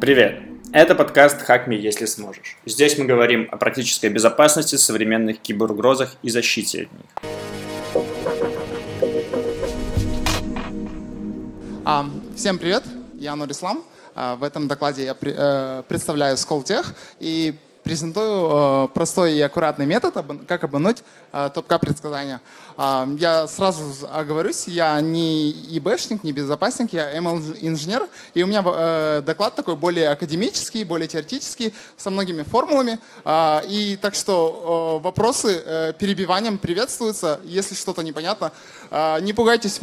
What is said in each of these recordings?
Привет! Это подкаст «Хак Me, если сможешь». Здесь мы говорим о практической безопасности, современных киберугрозах и защите от них. А, всем привет, я Нурислам. А, в этом докладе я э, представляю Сколтех и презентую э, простой и аккуратный метод, как обмануть э, топ-к предсказания. Э, я сразу оговорюсь, я не ИБшник, не безопасник, я ML-инженер, и у меня э, доклад такой более академический, более теоретический, со многими формулами. Э, и так что вопросы перебиванием приветствуются, если что-то непонятно. Э, не пугайтесь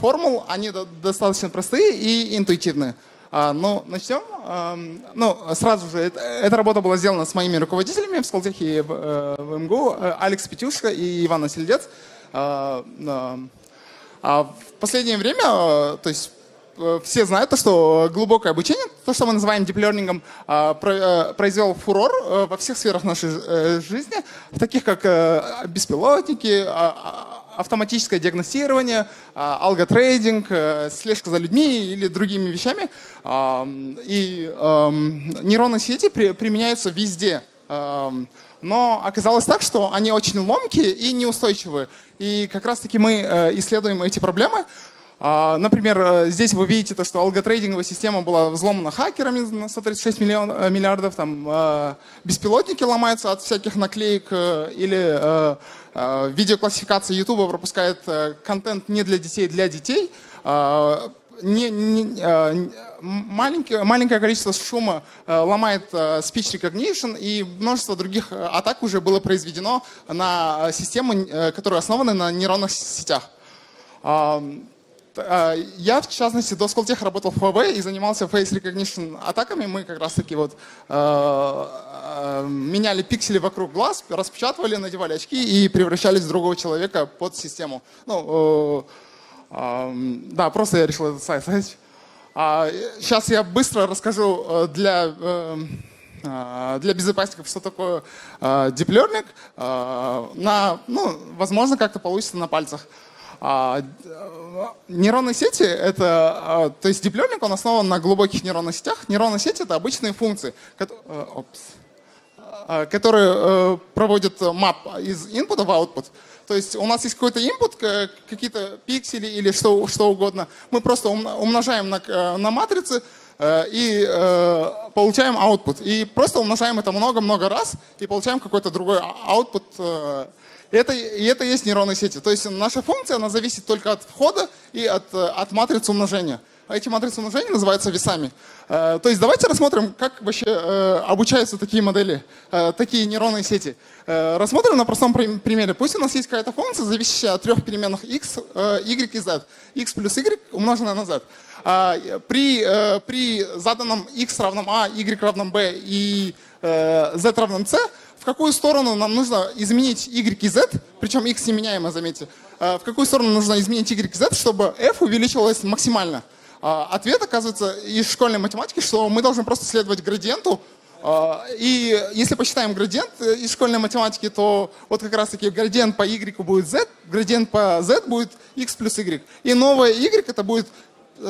формул, они достаточно простые и интуитивные. А, ну, начнем. Ну, сразу же, эта работа была сделана с моими руководителями в Сколтехе и в, э, МГУ, э, Алекс Петюшко и Иван Сельдец. А, а в последнее время, э, то есть все знают, то, что глубокое обучение, то, что мы называем диплернингом, произвел фурор во всех сферах нашей жизни, таких как беспилотники, автоматическое диагностирование, а, алготрейдинг, э, слежка за людьми или другими вещами. И нейронные сети применяются везде. Но оказалось так, что они очень ломкие и неустойчивые. И как раз-таки мы э, исследуем эти проблемы. А, например, э, здесь вы видите то, что алготрейдинговая система была взломана хакерами на 136 миллион, миллиардов, там беспилотники ломаются от всяких наклеек или видеоклассификация YouTube пропускает э, контент не для детей, для детей. Э, не, не, маленькое, маленькое количество шума ломает speech recognition, и множество других атак уже было произведено на системы, которые основаны на нейронных сетях. А, я, в частности, до Сколтех работал в Huawei и занимался face recognition атаками. Мы как раз-таки вот э, э, меняли пиксели вокруг глаз, распечатывали, надевали очки и превращались в другого человека под систему. Ну, э, да, просто я решил этот сайт. А, сейчас я быстро расскажу э, для, э, для безопасников, что такое deep learning. На, ну, возможно, как-то получится на пальцах. А, нейронные сети — это... А, то есть learning, он основан на глубоких нейронных сетях. Нейронные сети — это обычные функции, э, а, которые э, проводят map из input в output. То есть у нас есть какой-то input, какие-то пиксели или что, что угодно. Мы просто умножаем на, э, на матрицы, и получаем output. И просто умножаем это много-много раз и получаем какой-то другой output. Это, и это есть нейронные сети. То есть наша функция, она зависит только от входа и от, э, от матрицы умножения. А эти матрицы умножения называются весами. Э, то есть давайте рассмотрим, как вообще э, обучаются такие модели, такие нейронные сети. Рассмотрим на простом примере. Пусть у нас есть какая-то функция, зависящая от трех переменных x, y и z. x плюс y умноженное на z. А, при, при заданном x равном a, y равном b и z равном c какую сторону нам нужно изменить y и z, причем x неменяемо, заметьте, э, в какую сторону нужно изменить y и z, чтобы f увеличивалось максимально. Э, ответ оказывается из школьной математики, что мы должны просто следовать градиенту, э, и если посчитаем градиент из школьной математики, то вот как раз таки градиент по y будет z, градиент по z будет x плюс y. И новое y это будет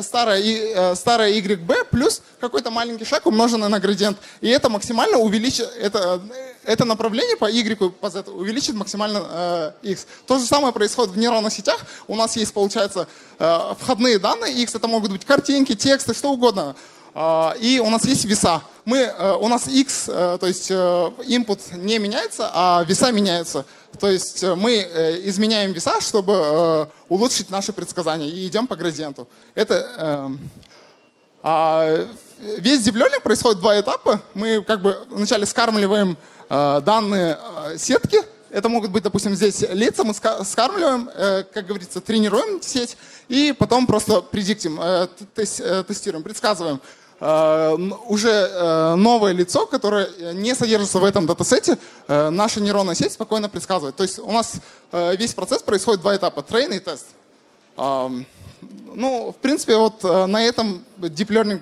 старое, э, старое YB плюс какой-то маленький шаг, умноженный на градиент. И это максимально увеличит, это, это направление по Y по Z увеличит максимально э, X. То же самое происходит в нейронных сетях. У нас есть, получается, э, входные данные X, это могут быть картинки, тексты, что угодно. Э, и у нас есть веса. Мы, э, у нас X, э, то есть э, input не меняется, а веса меняются. То есть мы изменяем веса, чтобы улучшить наши предсказания и идем по градиенту. Это, эм, а весь deep происходит два этапа. Мы как бы вначале скармливаем данные сетки. Это могут быть, допустим, здесь лица. Мы скармливаем, как говорится, тренируем сеть и потом просто предиктим, тестируем, предсказываем. Э, уже э, новое лицо, которое не содержится в этом датасете, э, наша нейронная сеть спокойно предсказывает. То есть у нас весь процесс происходит два этапа, трейн и тест. Ну, в принципе, вот на этом deep learning,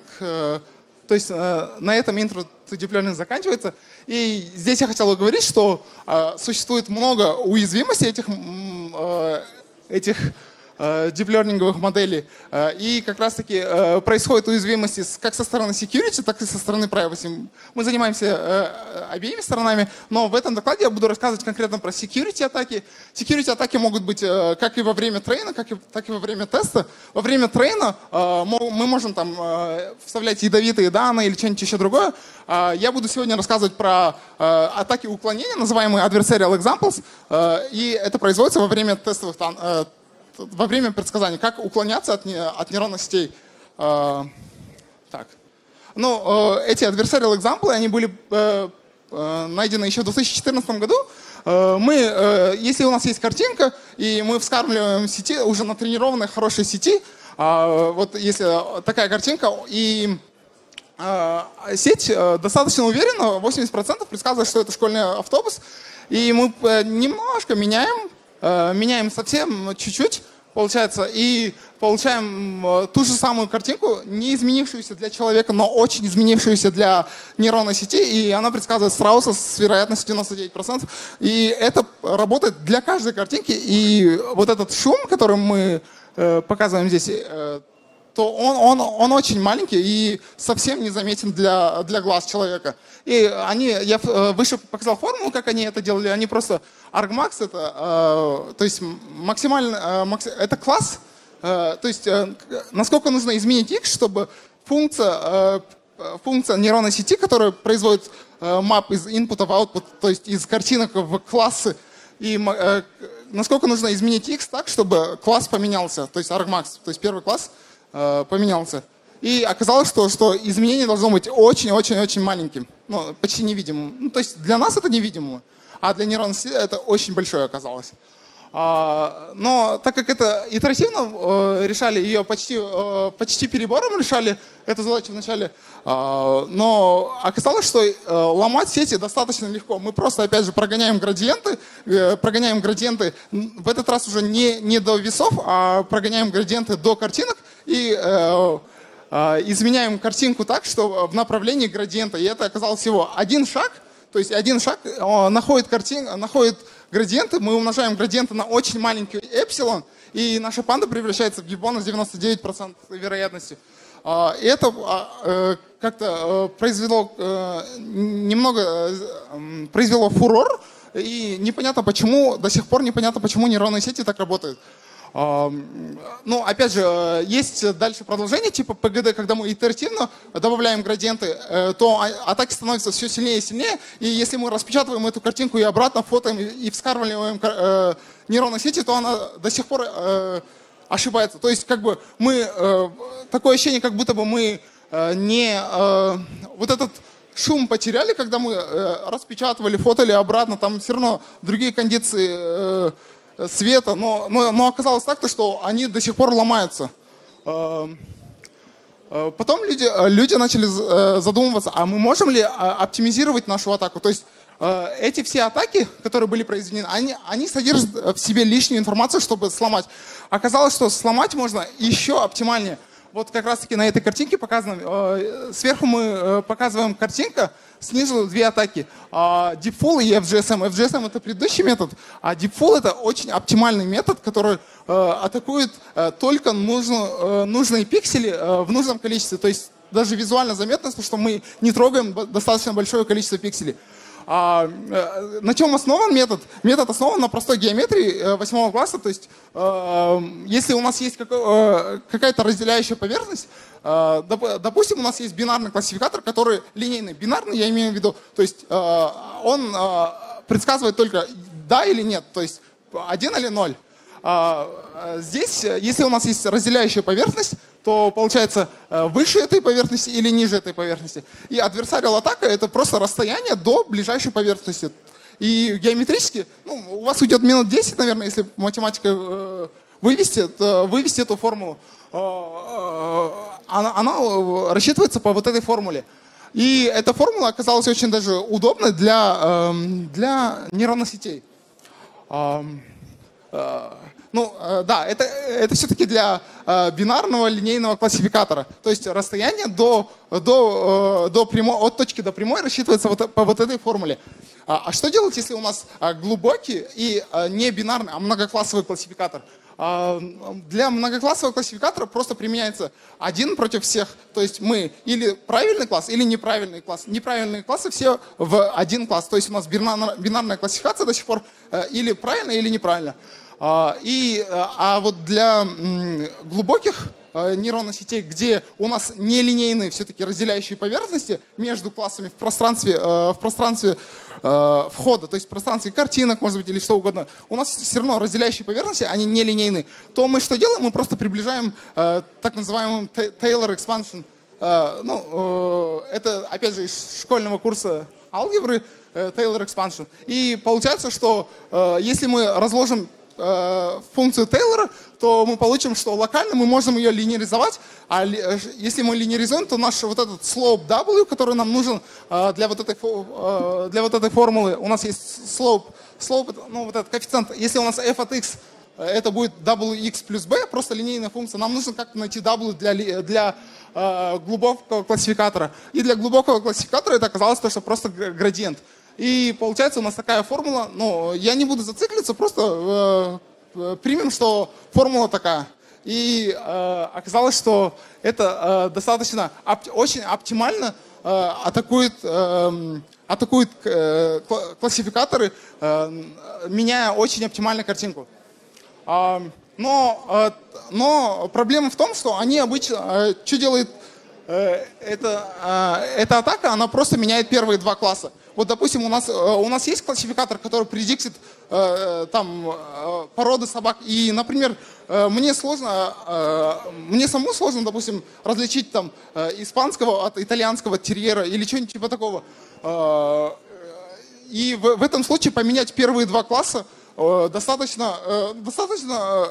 то есть на этом интро deep learning заканчивается. И здесь я хотел говорить, что э, существует много уязвимостей этих, э, этих диплернинговых моделей. И как раз-таки происходят уязвимости как со стороны security, так и со стороны privacy. Мы занимаемся обеими сторонами, но в этом докладе я буду рассказывать конкретно про security атаки. Security атаки могут быть как и во время трейна, так и во время теста. Во время трейна мы можем там вставлять ядовитые данные или что-нибудь еще другое. Я буду сегодня рассказывать про атаки уклонения, называемые adversarial examples, и это производится во время тестовых во время предсказания, как уклоняться от, от нейронных сетей. Э, так. Ну, э, эти adversarial example, они были э, э, найдены еще в 2014 году. Э, мы, э, если у нас есть картинка, и мы вскармливаем сети, уже натренированной хорошей сети, э, вот если такая картинка, и сеть достаточно уверенно, 80% предсказывает, что это школьный автобус, и мы немножко меняем меняем совсем чуть-чуть, получается, и получаем э, ту же самую картинку, не изменившуюся для человека, но очень изменившуюся для нейронной сети, и она предсказывает страуса с вероятностью 99%. И это работает для каждой картинки, и вот этот шум, который мы э, показываем здесь, то он, он, он очень маленький и совсем незаметен для, для глаз человека. И они, я выше показал формулу, как они это делали, они просто argmax это, э, то есть максимально, э, это класс, э, то есть насколько нужно изменить x, чтобы функция, функция нейронной сети, которая производит map из input в output, то есть из картинок в классы, и насколько нужно изменить x так, чтобы класс поменялся, то есть argmax, то есть первый класс поменялся. И оказалось, что, что изменение должно быть очень-очень-очень маленьким, ну, почти невидимым. Ну, то есть для нас это невидимо а для нейронной сети это очень большое оказалось. А, но так как это итеративно э, решали, ее почти, э, почти перебором решали эту задачу вначале, а, но оказалось, что э, ломать сети достаточно легко. Мы просто, опять же, прогоняем градиенты, прогоняем градиенты в этот раз уже не, не до весов, а прогоняем градиенты до картинок и изменяем картинку так, что в направлении градиента. И это оказалось всего один шаг, то есть один шаг находит, картин, находит градиенты, мы умножаем градиенты на очень маленький эпсилон, и наша панда превращается в гиббона с 99% вероятностью. А, и это а, э, как-то э, произвело э, немного произвело фурор, и непонятно почему, до сих пор непонятно, почему нейронные сети так работают. Ну, опять же, есть дальше продолжение типа ПГД, когда мы итеративно добавляем градиенты, э, то а, атаки становятся все сильнее и сильнее. И если мы распечатываем эту картинку и обратно фотоем и вскармливаем э, нейронные сети, то она до сих пор э, ошибается. То есть как бы мы, такое ощущение, как будто бы мы не вот этот шум потеряли, когда мы распечатывали, фотали обратно, там все равно другие кондиции света, но, но, но оказалось так, что они до сих пор ломаются. Эм, э, потом люди, э, люди начали э, задумываться, а мы можем ли оптимизировать нашу атаку? То есть эти все атаки, которые были произведены, они, они содержат в себе лишнюю информацию, чтобы сломать. Оказалось, что сломать можно еще оптимальнее – вот как раз таки на этой картинке показано, э, сверху мы э, показываем картинка, снизу две атаки. А, Deepfall и FGSM. FGSM это предыдущий метод, а Deepfall это очень оптимальный метод, который э, атакует только нужные пиксели в нужном количестве. То есть даже визуально заметно, что мы не трогаем достаточно большое количество пикселей. А, э, на чем основан метод? Метод основан на простой геометрии э, восьмого класса. То есть, э, если у нас есть какая-то разделяющая поверхность, допустим, у нас есть бинарный классификатор, который линейный. Бинарный я имею в виду, то есть он предсказывает только да или нет, то есть один или ноль. А, здесь, если у нас есть разделяющая поверхность, то получается э, выше этой поверхности или ниже этой поверхности. И адверсариал атака это просто расстояние до ближайшей поверхности. И геометрически, ну, у вас уйдет минут 10, наверное, если математика э, вывести, вывести эту формулу. Э, она, она рассчитывается по вот этой формуле. И эта формула оказалась очень даже удобной для, эм, для нейронных сетей. Ну, э, да, это, это все-таки для э, бинарного линейного классификатора. То есть расстояние до, до, э, до прямой, от точки до прямой рассчитывается вот, по вот этой формуле. А, а что делать, если у нас э, глубокий и э, не бинарный, а многоклассовый классификатор? А, для многоклассового классификатора просто применяется один против всех. То есть мы или правильный класс, или неправильный класс. Неправильные классы все в один класс. То есть у нас бинарная классификация до сих пор э, или правильно, или неправильно. А, и, э, а вот для глубоких э, нейронных сетей, где у нас нелинейные все-таки разделяющие поверхности между классами в пространстве, в пространстве входа, то есть в пространстве картинок, может быть, или что угодно, у нас все равно разделяющие поверхности, они не линейные, то мы что делаем? Мы просто приближаем так называемый Taylor expansion. Ну, э, это, опять же, из школьного курса алгебры, э, Taylor expansion. И получается, что э, если мы разложим э, функцию Тейлора, то мы получим, что локально мы можем ее линейризовать, а э, если мы линейризуем, то наш вот этот slope W, который нам нужен э, для вот этой, э, для вот этой формулы, у нас есть slope, slope, ну вот этот коэффициент, если у нас f от x это будет wx плюс b, просто линейная функция, нам нужно как-то найти w для, для глубокого классификатора. И для глубокого классификатора это оказалось то, что просто градиент. И получается у нас такая формула, но я не буду зацикливаться, просто э, примем, что формула такая. И э, оказалось, что это э, достаточно оп очень оптимально э, атакует, э, атакует э, классификаторы, э, меняя очень оптимально картинку. Э, но, э, но проблема в том, что они обычно, э, что делает э, эта, э, эта атака, она просто меняет первые два класса. Вот, допустим, у нас, э, у нас есть классификатор, который предиктит э, там, породы собак. И, например, мне сложно, мне самому сложно, допустим, различить там, испанского от итальянского терьера или что-нибудь типа такого. И в, в этом случае поменять первые два класса достаточно, достаточно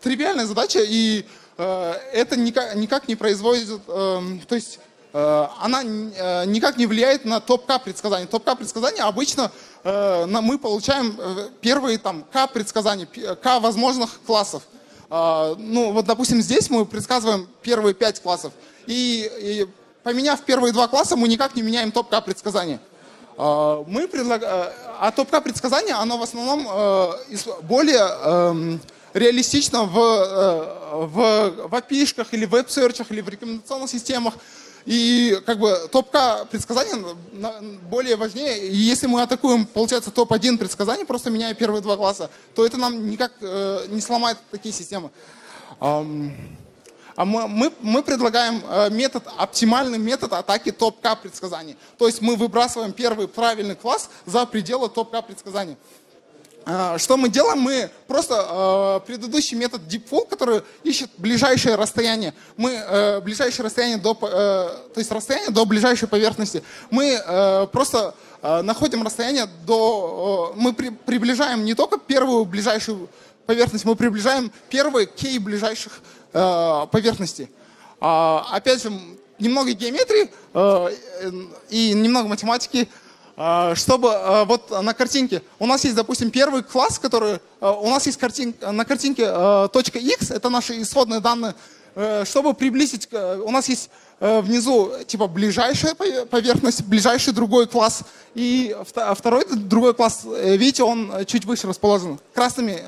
тривиальная задача, и это никак, никак не производит... Э, то есть Э, она э, никак не влияет на топ-К предсказания. Топ-К предсказания обычно э, мы получаем первые там К предсказания, К возможных классов. Ну вот, допустим, здесь мы предсказываем первые пять классов. И, и поменяв первые два класса, мы никак не меняем топ-К предсказания. Мы предлагаем, а топ-К предсказание, оно в основном более эм, реалистично в, в, в API-шках или в веб-серчах или в рекомендационных системах. И как бы топ-К предсказания более важнее. И если мы атакуем, получается, топ-1 предсказаний, просто меняя первые два класса, то это нам никак э, не сломает такие системы. А мы, мы, мы предлагаем э, метод, оптимальный метод атаки топ-К предсказаний. То есть мы выбрасываем первый правильный класс за пределы топ-К предсказаний. А, что мы делаем? Мы просто э, предыдущий метод deepfall, который ищет ближайшее расстояние, мы э, ближайшее расстояние до, э, то есть расстояние до ближайшей поверхности, мы э, просто э, находим расстояние до, э, мы при, приближаем не только первую ближайшую поверхность, мы приближаем первые кей ближайших э, поверхностей. Э, опять же, немного геометрии э, и немного математики. А, чтобы а, вот на картинке, у нас есть, допустим, первый класс, который, а, у нас есть картин, на картинке точка x, это наши исходные данные, э, чтобы приблизить, у нас есть э, внизу типа ближайшая поверхность, ближайший другой класс, и второй другой класс, э, видите, он чуть выше расположен, красными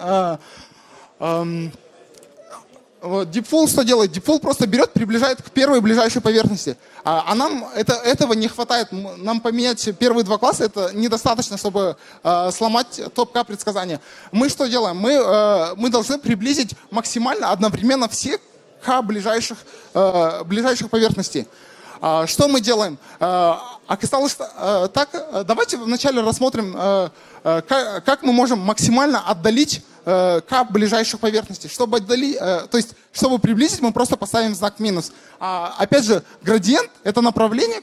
вот, Deepfall что делает? Deepfall просто берет, приближает к первой ближайшей поверхности. А, а нам это, этого не хватает. Нам поменять первые два класса это недостаточно, чтобы э, сломать топ-К предсказания. Мы что делаем? Мы, э, мы должны приблизить максимально одновременно все К ближайших, э, ближайших поверхностей. А, что мы делаем? А, оказалось э, так, давайте вначале рассмотрим, э, э, как мы можем максимально отдалить к ближайших поверхностей. Чтобы отдалить, то есть, чтобы приблизить, мы просто поставим знак минус. А, опять же, градиент — это направление,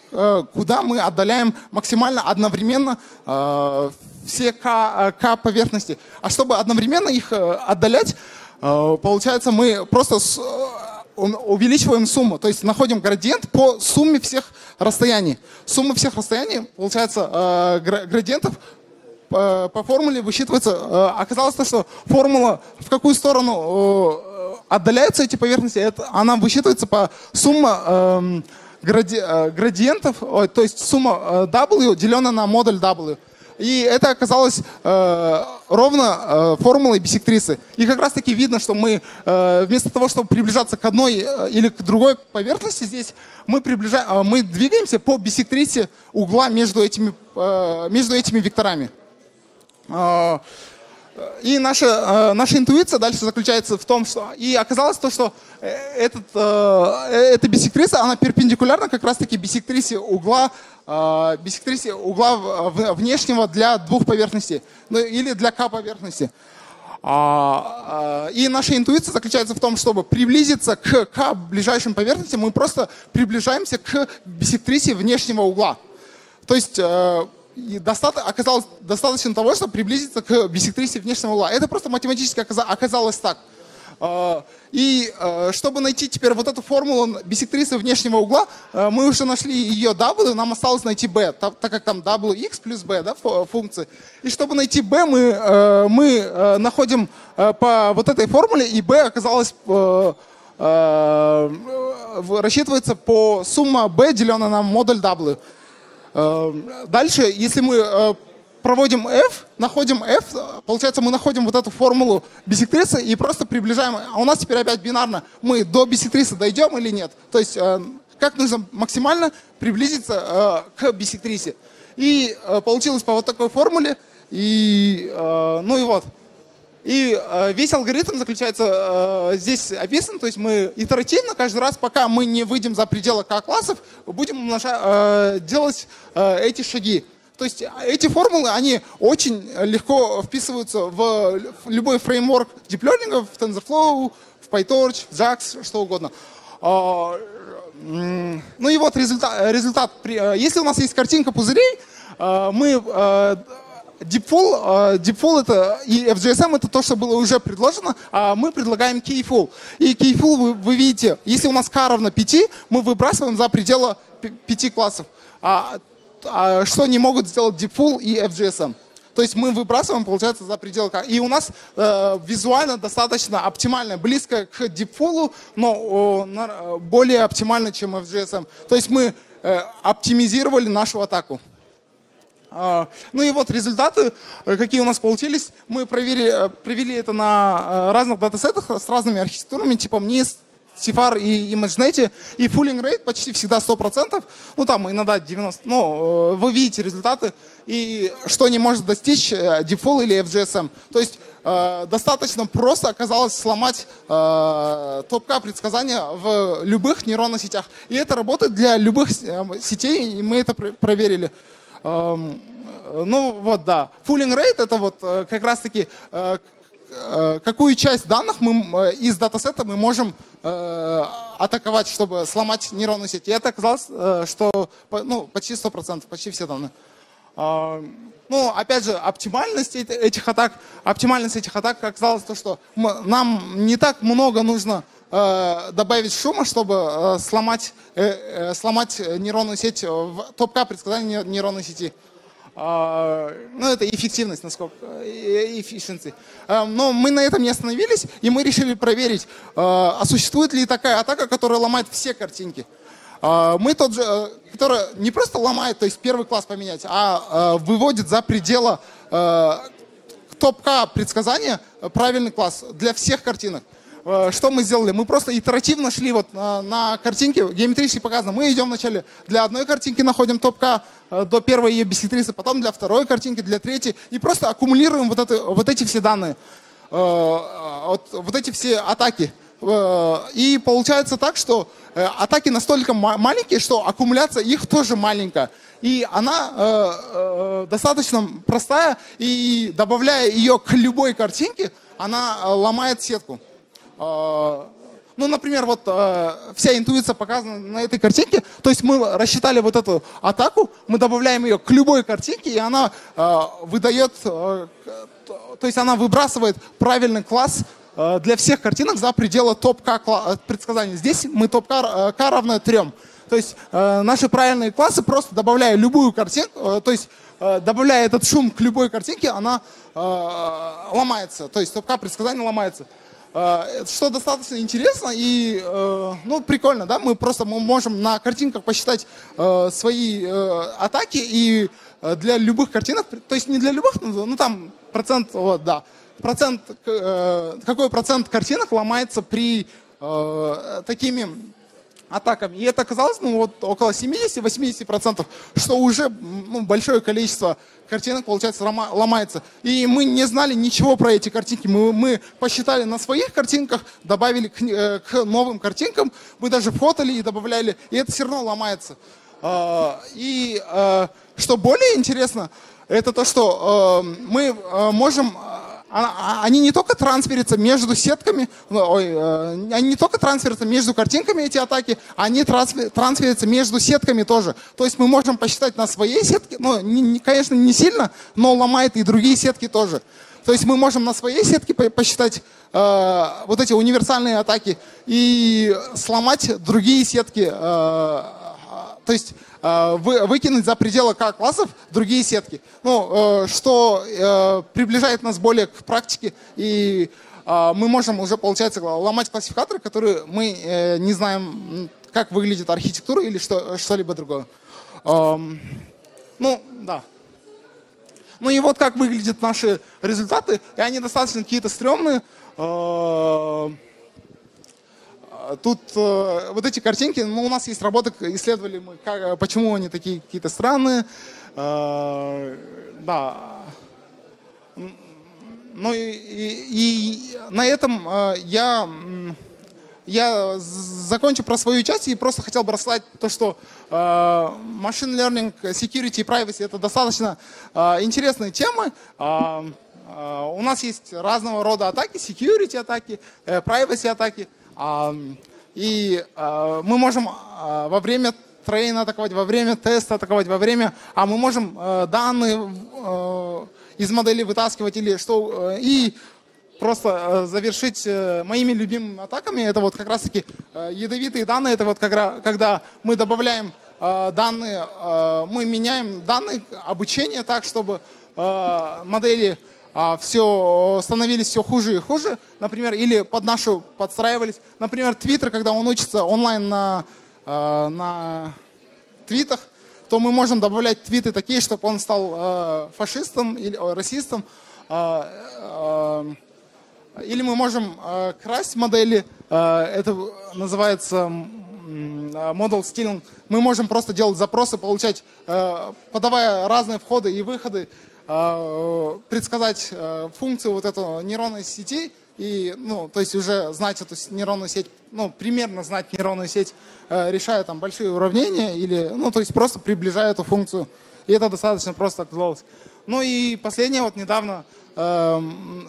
куда мы отдаляем максимально одновременно все К поверхности. А чтобы одновременно их отдалять, получается, мы просто увеличиваем сумму, то есть находим градиент по сумме всех расстояний. Сумма всех расстояний, получается, э, градиентов по, по формуле высчитывается, оказалось то, что формула в какую сторону отдаляются эти поверхности, она высчитывается по сумма эм, гради, градиентов, то есть сумма W деленная на модуль W. И это оказалось э, ровно э, формулой бисектрисы. И как раз таки видно, что мы э, вместо того, чтобы приближаться к одной э, или к другой поверхности здесь, мы, приближаем, э, мы двигаемся по бисектрисе угла между этими, э, между этими векторами. Э, и наша, наша интуиция дальше заключается в том, что... И оказалось то, что этот, э, эта бисектриса, она перпендикулярна как раз-таки бисектрисе угла, бисектрисе угла внешнего для двух поверхностей. Ну, или для К поверхности. А, и наша интуиция заключается в том, чтобы приблизиться к, к ближайшим поверхностям, мы просто приближаемся к бисектрисе внешнего угла. То есть и достаточно, оказалось достаточно того, чтобы приблизиться к бисектрисе внешнего угла. Это просто математически оказалось так. И а, чтобы найти теперь вот эту формулу бисектрисы внешнего угла, а, мы уже нашли ее w, нам осталось найти b, так, как там wx плюс b, да, функции. И чтобы найти b, мы, мы находим по вот этой формуле, и b оказалось рассчитывается по сумма b, деленная на модуль w. Эм, дальше, если мы э, проводим f, находим f, получается, мы находим вот эту формулу бисектрисы и просто приближаем. А у нас теперь опять бинарно. Мы до бисектрисы дойдем или нет? То есть, э, как нужно максимально приблизиться э, к бисектрисе. И получилось по вот такой формуле. И, ну и вот. И э, весь алгоритм заключается э, здесь описан, то есть мы итеративно каждый раз, пока мы не выйдем за пределы К-классов, будем э, делать э, эти шаги. То есть эти формулы, они очень легко вписываются в, любой фреймворк диплернинга, в TensorFlow, в PyTorch, в JAX, что угодно. Э, ну и вот результат. результат. Э, если у нас есть картинка пузырей, э, мы э, Deepfall, Deepfall это и FGSM это то, что было уже предложено, а мы предлагаем Keyful. И Keyful вы, вы видите, если у нас k равно 5, мы выбрасываем за пределы 5 классов. А, а, что не могут сделать Deepfall и FGSM. То есть мы выбрасываем, получается, за пределы. И у нас э, визуально достаточно оптимально, близко к Deepfall, но э, более оптимально, чем FGSM. То есть мы э, оптимизировали нашу атаку. А, ну и вот результаты, э, какие у нас получились. Мы провели, э, провели это на э, разных датасетах с разными архитектурами, типа NIST, CIFAR и ImageNet, и fooling rate почти всегда 100%, ну там иногда 90%, ну вы видите результаты, и что не может достичь Default или FGSM. То есть э, достаточно просто оказалось сломать э, топ-К предсказания в любых нейронных сетях. И это работает для любых сетей, и мы это проверили. Эм, ну вот, да. Fooling rate это вот э, как раз-таки э, э, какую часть данных мы из датасета мы можем атаковать, чтобы сломать нейронную сеть. И это оказалось, что ну, почти 100%, почти все данные. Ну, опять же, оптимальность этих атак, оптимальность этих атак оказалось то, что нам не так много нужно добавить шума, чтобы сломать, сломать нейронную сеть топ-к предсказания нейронной сети. А, ну, это эффективность, насколько, efficiency. А, но мы на этом не остановились, и мы решили проверить, а, а существует ли такая атака, которая ломает все картинки. Мы тот же, которая не просто ломает, то есть первый класс поменять, а выводит за пределы топ-К предсказания правильный класс для всех картинок. Э, что мы сделали? Мы просто итеративно шли вот на, на картинке, геометрически показано. Мы идем вначале для одной картинки, находим топ-К э, до первой ее бисектрисы, потом для второй картинки, для третьей, и просто аккумулируем вот, это, вот эти все данные, э, вот, вот эти все атаки. И получается так, что атаки настолько маленькие, что аккумуляция их тоже маленькая. И она э, э, достаточно простая, и добавляя ее к любой картинке, она ломает сетку. А, ну, например, вот э, вся интуиция показана на этой картинке. То есть мы рассчитали вот эту атаку, мы добавляем ее к любой картинке, и она э, выдает, э, то есть она выбрасывает правильный класс для всех картинок за пределы топ-К предсказания. Здесь мы топ-К К равно 3. То есть наши правильные классы, просто добавляя любую картинку, то есть э, добавляя этот шум к любой картинке, она э, ломается. То есть топ предсказание ломается. Э, что достаточно интересно и э, ну, прикольно, да, мы просто мы можем на картинках посчитать э, свои атаки и для любых картинок, то есть не для любых, ну там процент, вот, да, процент, какой процент картинок ломается при такими атаками. И это оказалось ну, вот, около 70-80%, что уже ну, большое количество картинок, получается, ломается. И мы не знали ничего про эти картинки. Мы, мы посчитали на своих картинках, добавили к, э, к новым картинкам, мы даже фотали и добавляли, и это все равно ломается. А, и а, что более интересно, это то, что э, мы э, можем они не только трансферятся между сетками, ну, ой, э, они не только трансферятся между картинками эти атаки, они трансферятся между сетками тоже. То есть мы можем посчитать на своей сетке, ну, не, конечно, не сильно, но ломает и другие сетки тоже. То есть мы можем на своей сетке посчитать э, вот эти универсальные атаки и сломать другие сетки. Э, то есть выкинуть за пределы классов другие сетки. Ну, э, что э, приближает нас более к практике, и мы можем уже, получается, ломать классификаторы, которые мы не знаем, как выглядит архитектура или что, что-либо другое. Эм, ну, да. Ну и вот как выглядят наши результаты, и они достаточно какие-то стрёмные. Тут э, вот эти картинки, ну, у нас есть работа, исследовали мы, как, почему они такие какие-то странные. Э, да. Ну и, и, и на этом э, я, я закончу про свою часть и просто хотел бы то, что э, machine learning, security и privacy это достаточно э, интересные темы. Э, э, у нас есть разного рода атаки, security атаки, э, privacy атаки. И а, мы можем а, во время трейна атаковать, во время теста атаковать, во время... А мы можем а, данные из модели вытаскивать или что... И просто завершить э, моими любимыми атаками. Это вот как раз-таки ядовитые данные. Это вот когда мы добавляем данные, мы меняем данные обучения так, чтобы модели все становились все хуже и хуже, например, или под нашу подстраивались. Например, Твиттер, когда он учится онлайн на, а, на твитах, то мы можем добавлять твиты такие, чтобы он стал а, фашистом или расистом. Или мы можем красть модели, это называется model stealing. Мы можем просто делать запросы, получать, подавая разные входы и выходы, а, предсказать э, функцию вот этого нейронной сети и, ну, то есть уже знать эту нейронную сеть, ну, примерно знать нейронную сеть, э, решая там большие уравнения или, ну, то есть просто приближая эту функцию. И это достаточно просто оказалось. Ну и последнее, вот недавно эм,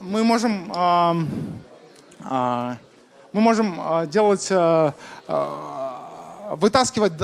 мы можем, эм, э, мы можем делать, вытаскивать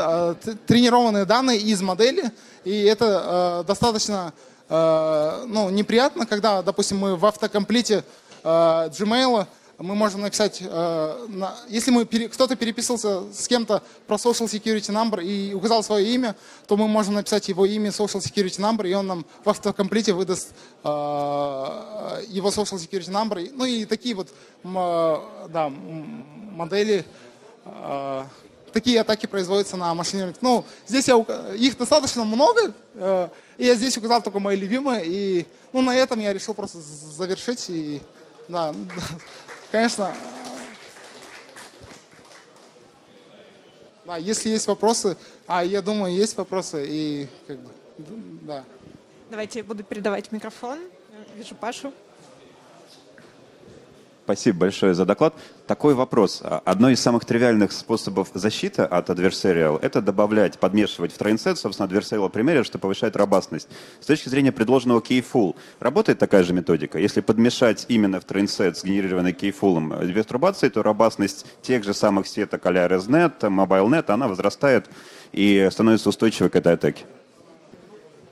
тренированные данные из модели, и это э, достаточно э, ну, неприятно, когда, допустим, мы в автокомплите э, Gmail мы можем написать, э, на, если мы кто-то переписывался с кем-то про social security number и указал свое имя, то мы можем написать его имя social security number, и он нам в автокомплите выдаст э, его social security number. Ну и такие вот э, да, модели э, такие атаки производятся на машине. Ну, здесь я, их достаточно много, э, и я здесь указал только мои любимые, и ну, на этом я решил просто завершить, и да, конечно, да, если есть вопросы, а я думаю, есть вопросы, и как бы, да. Давайте я буду передавать микрофон. Вижу Пашу. Спасибо большое за доклад. Такой вопрос. Одно из самых тривиальных способов защиты от adversarial – это добавлять, подмешивать в трейнсет, собственно, adversarial примере, что повышает робастность. С точки зрения предложенного keyful, работает такая же методика? Если подмешать именно в трейнсет сгенерированный две турбации, то робастность тех же самых сеток а-ля ResNet, MobileNet, она возрастает и становится устойчивой к этой атаке.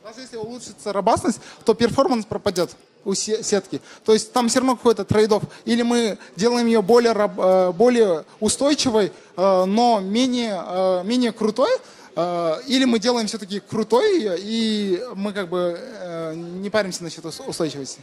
Даже если улучшится робастность, то performance пропадет у сетки. То есть там все равно какой-то trade-off. Или мы делаем ее более, э, более устойчивой, э, но менее, э, менее крутой, или мы делаем все-таки крутой и мы как бы не паримся насчет устойчивости.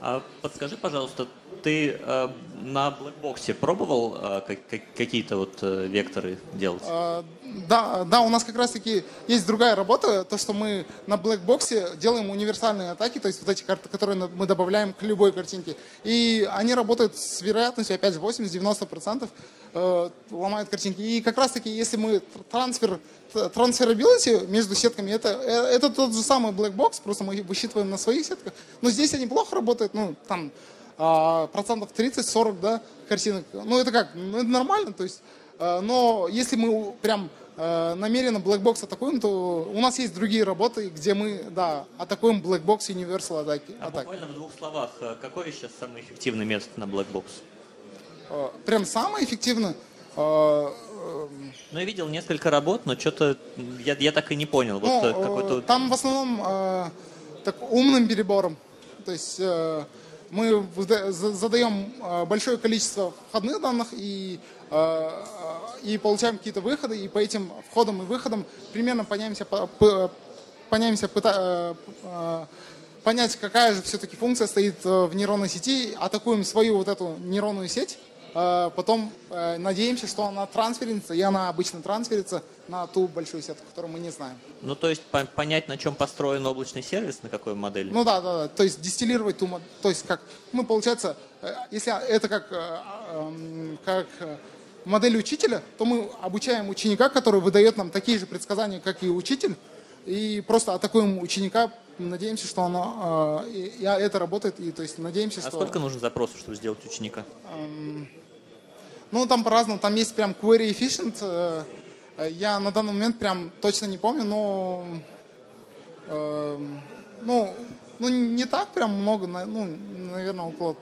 А подскажи, пожалуйста, ты э, на black box е пробовал э, как, как, какие-то вот э, векторы делать? Э, да, да, у нас как раз-таки есть другая работа, то, что мы на блэкбоксе делаем универсальные атаки, то есть вот эти карты, которые мы добавляем к любой картинке. И они работают с вероятностью, опять же, 80-90% э, ломают картинки. И как раз-таки, если мы трансфер, трансферабилити между сетками, это, это тот же самый box, просто мы высчитываем на своих сетках. Но здесь они плохо работают, ну, там, а, процентов 30-40, да, картинок. Ну, это как, ну, это нормально, то есть, э, но если мы прям э, намеренно blackbox атакуем, то у нас есть другие работы, где мы, да, атакуем blackbox Universal атаки. А буквально в двух словах, какой сейчас самый эффективный метод на blackbox? Прям самый эффективный? Ну, я видел несколько работ, но что-то я, я так и не понял. Ну, вот какой-то... Там в основном э, так, умным перебором. То есть э, мы задаем большое количество входных данных и, э, и получаем какие-то выходы, и по этим входам и выходам примерно поняемся пыта, понять, какая же все-таки функция стоит в нейронной сети, атакуем свою вот эту нейронную сеть, Э, потом э, надеемся, что она трансферится, и она обычно трансферится на ту большую сетку, которую мы не знаем. Ну, то есть понять, на чем построен облачный сервис, на какой модели? Ну да, да, да. То есть дистиллировать ту модель. То есть как, ну, получается, э, если это как, как модель учителя, то мы обучаем ученика, который выдает нам такие же предсказания, как и учитель, и просто атакуем ученика надеемся, что оно, э, и, это работает, и то есть надеемся, а что... сколько нужно запросов, чтобы сделать ученика? Эм, ну, там по-разному. Там есть прям query efficient. Э, я на данный момент прям точно не помню, но... Э, ну, ну, не так прям много, ну, наверное, около...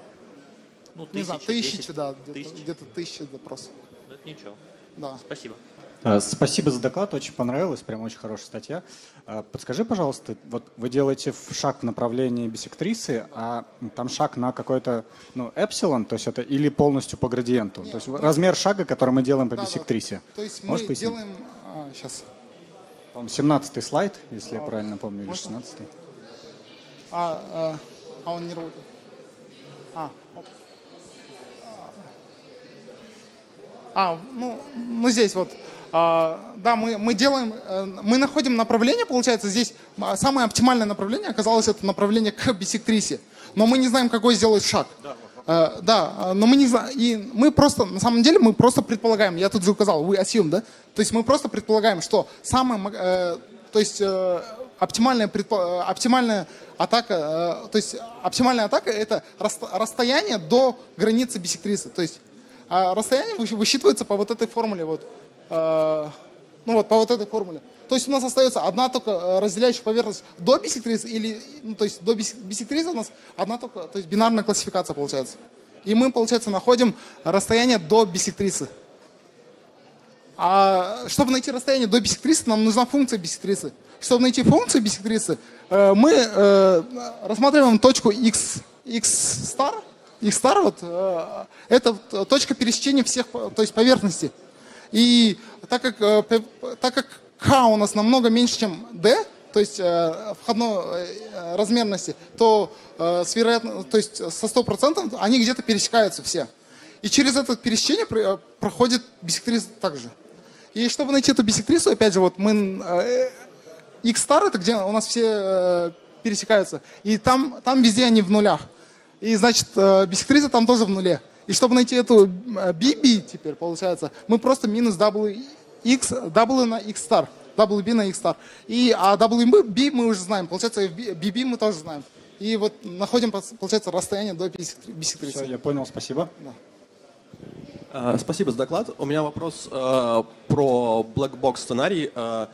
Ну, тысячи, не знаю, тысячи, да, где-то, где-то тысячи запросов. Ну, это ничего. Да. Спасибо. А, спасибо за доклад, очень понравилось, прям очень хорошая статья. А, подскажи, пожалуйста, вот вы делаете шаг в направлении бисектрисы, а там шаг на какой-то, ну, эпсилон, то есть это или полностью по градиенту, Нет, то есть ну, размер шага, который мы делаем по да, бисектрисе. Да. То есть Можешь мы пояснить? делаем, а, сейчас. По 17 слайд, если а, я правильно помню, или 16 -й. А, а, а он не работает. А, а, ну, ну здесь вот да, мы, мы делаем, э, мы находим направление, получается, здесь а, самое оптимальное направление оказалось это направление к бисектрисе. Но мы не знаем, какой сделать шаг. Да, Uh, да, но мы не знаем, и мы просто, на самом деле, мы просто предполагаем, я тут же указал, вы assume, да? То есть мы просто предполагаем, что самое, э, то есть э, оптимальная, предпо, оптимальная атака, э, то есть оптимальная атака это расстояние до границы бисектрисы, то есть э, расстояние высчитывается по вот этой формуле, вот, Э, ну вот по вот этой формуле. То есть у нас остается одна только э, разделяющая поверхность до бисектрисы, или, ну, то есть до бисектрисы у нас одна только, то есть бинарная классификация получается. И мы, получается, находим расстояние до бисектрисы. А чтобы найти расстояние до бисектрисы, нам нужна функция бисектрисы. Чтобы найти функцию бисектрисы, э, мы рассматриваем точку x, x star, x star вот, это точка пересечения всех, то есть поверхностей. И так как, э, так как К у нас намного меньше, чем D, то есть э, входной э, размерности, то с вероятно, то есть со 100% они где-то пересекаются все. И через это пересечение проходит бисектриса также. И чтобы найти эту бисектрису, опять же, вот мы... X star это где у нас все пересекаются. И там, там везде они в нулях. И значит, бисектриса там тоже в нуле. И чтобы найти эту BB э, теперь, получается, мы просто минус W X, W на X star. WB на X star. И, а WB мы уже знаем. Получается, BB мы тоже знаем. И вот находим, получается, расстояние до бисектрисы. Все, я понял, спасибо. Да. Uh, спасибо за доклад. У меня вопрос uh, про black box сценарий. Uh,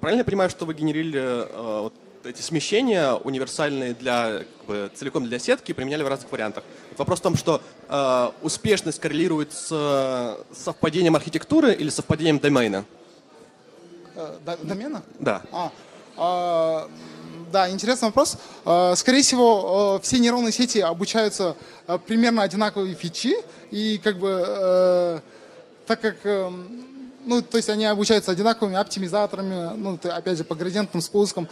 правильно я понимаю, что вы генерили вот эти смещения универсальные для, как бы, целиком для сетки применяли в разных вариантах. Вопрос в том, что э, успешность коррелирует с э, совпадением архитектуры или совпадением домена? Э, домена? Да. А, а, да, интересный вопрос. Э, скорее всего, все нейронные сети обучаются примерно одинаковые фичи, и как бы так как ну, то есть они обучаются одинаковыми оптимизаторами, ну, опять же, по градиентным спускам.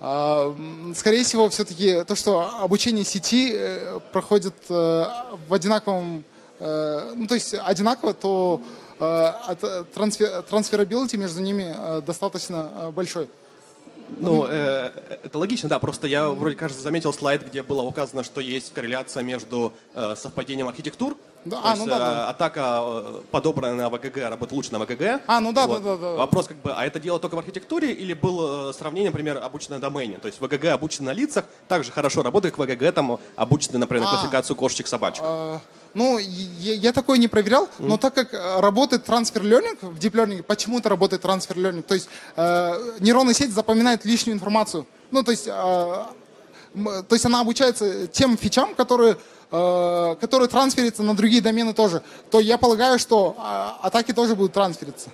А, скорее всего, все-таки то, что обучение сети э, проходит э, в одинаковом, э, ну, то есть одинаково, то трансферабилити между ними достаточно большой. Ну, э, это логично, да. Просто я вроде, кажется, заметил слайд, где было указано, что есть корреляция между э, совпадением архитектур. Да, То а, есть, ну да, э, да. атака, э, подобранная на ВГГ, работает лучше на ВГГ. А, ну да, Вот. да, да, да. Вопрос как бы, а это дело только в архитектуре или было э, сравнение, например, обученное на домене? То есть ВГГ обучен на лицах, также хорошо работает, как ВГГ там обучены, например, на А. классификацию кошечек, собачек. Э, Ну, я, я такое не проверял, но так как э, работает трансфер learning в deep learning, почему-то работает трансфер learning, то есть э, нейронная сеть запоминает лишнюю информацию. Ну, то есть, э, то есть она обучается тем фичам, которые, э, которые трансферятся на другие домены тоже. То я полагаю, что э, атаки тоже будут трансфериться.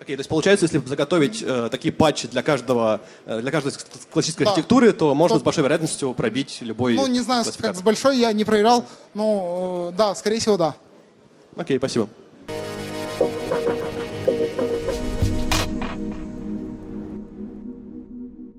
Окей, то есть получается, если заготовить э, такие патчи для каждого, э, для каждой классической Да. архитектуры, то можно То- с большой вероятностью пробить любой Ну, не знаю, как с большой я не проверял, но э, да, скорее всего, да. Окей, спасибо.